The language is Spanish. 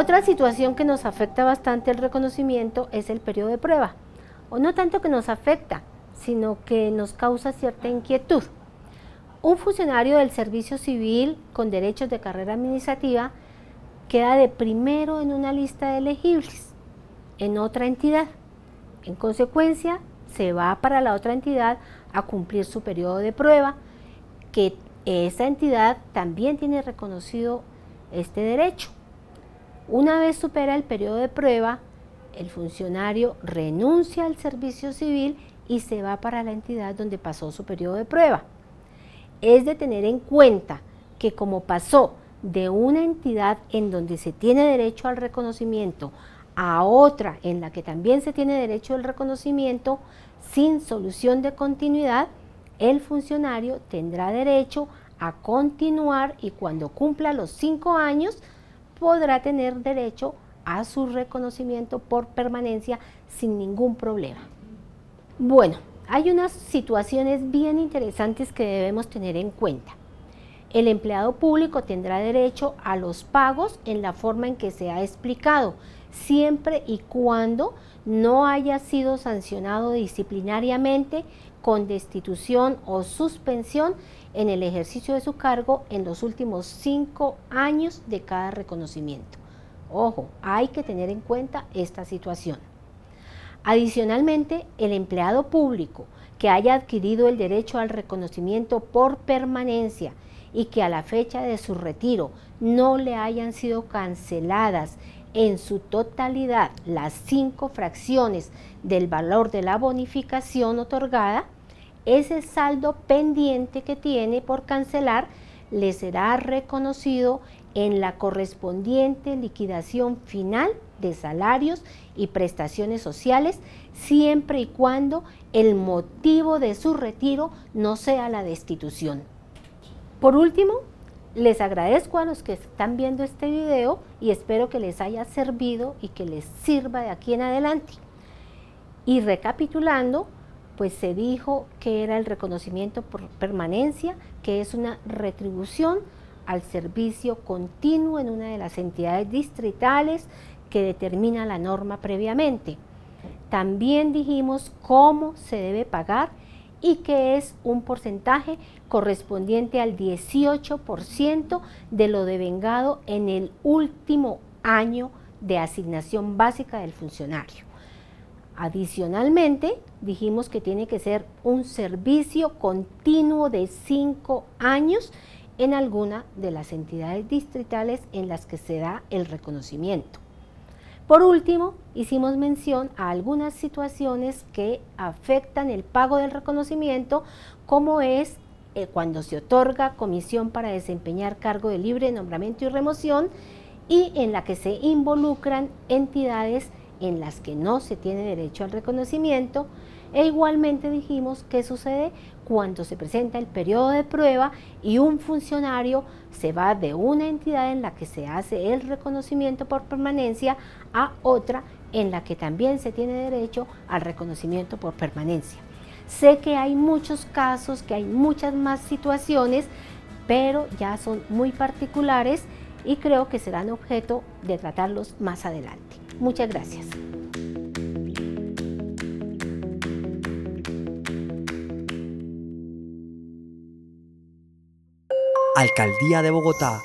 Otra situación que nos afecta bastante el reconocimiento es el periodo de prueba, o no tanto que nos afecta, sino que nos causa cierta inquietud. Un funcionario del servicio civil con derechos de carrera administrativa queda de primero en una lista de elegibles en otra entidad. En consecuencia, se va para la otra entidad a cumplir su periodo de prueba, que esa entidad también tiene reconocido este derecho. Una vez supera el periodo de prueba, el funcionario renuncia al servicio civil y se va para la entidad donde pasó su periodo de prueba. Es de tener en cuenta que como pasó de una entidad en donde se tiene derecho al reconocimiento a otra en la que también se tiene derecho al reconocimiento sin solución de continuidad, el funcionario tendrá derecho a continuar y cuando cumpla los cinco años podrá tener derecho a su reconocimiento por permanencia sin ningún problema. Bueno, hay unas situaciones bien interesantes que debemos tener en cuenta. El empleado público tendrá derecho a los pagos en la forma en que se ha explicado, siempre y cuando no haya sido sancionado disciplinariamente con destitución o suspensión en el ejercicio de su cargo en los últimos cinco años de cada reconocimiento. Ojo, hay que tener en cuenta esta situación. Adicionalmente, el empleado público que haya adquirido el derecho al reconocimiento por permanencia y que a la fecha de su retiro no le hayan sido canceladas en su totalidad las cinco fracciones del valor de la bonificación otorgada, ese saldo pendiente que tiene por cancelar le será reconocido en la correspondiente liquidación final de salarios y prestaciones sociales, siempre y cuando el motivo de su retiro no sea la destitución. Por último, les agradezco a los que están viendo este video y espero que les haya servido y que les sirva de aquí en adelante. Y recapitulando, pues se dijo que era el reconocimiento por permanencia, que es una retribución al servicio continuo en una de las entidades distritales que determina la norma previamente. También dijimos cómo se debe pagar y que es un porcentaje correspondiente al 18% de lo devengado en el último año de asignación básica del funcionario. Adicionalmente, dijimos que tiene que ser un servicio continuo de cinco años en alguna de las entidades distritales en las que se da el reconocimiento. Por último, hicimos mención a algunas situaciones que afectan el pago del reconocimiento, como es eh, cuando se otorga comisión para desempeñar cargo de libre nombramiento y remoción y en la que se involucran entidades en las que no se tiene derecho al reconocimiento, e igualmente dijimos qué sucede cuando se presenta el periodo de prueba y un funcionario se va de una entidad en la que se hace el reconocimiento por permanencia a otra en la que también se tiene derecho al reconocimiento por permanencia. Sé que hay muchos casos, que hay muchas más situaciones, pero ya son muy particulares y creo que serán objeto de tratarlos más adelante. Muchas gracias. Alcaldía de Bogotá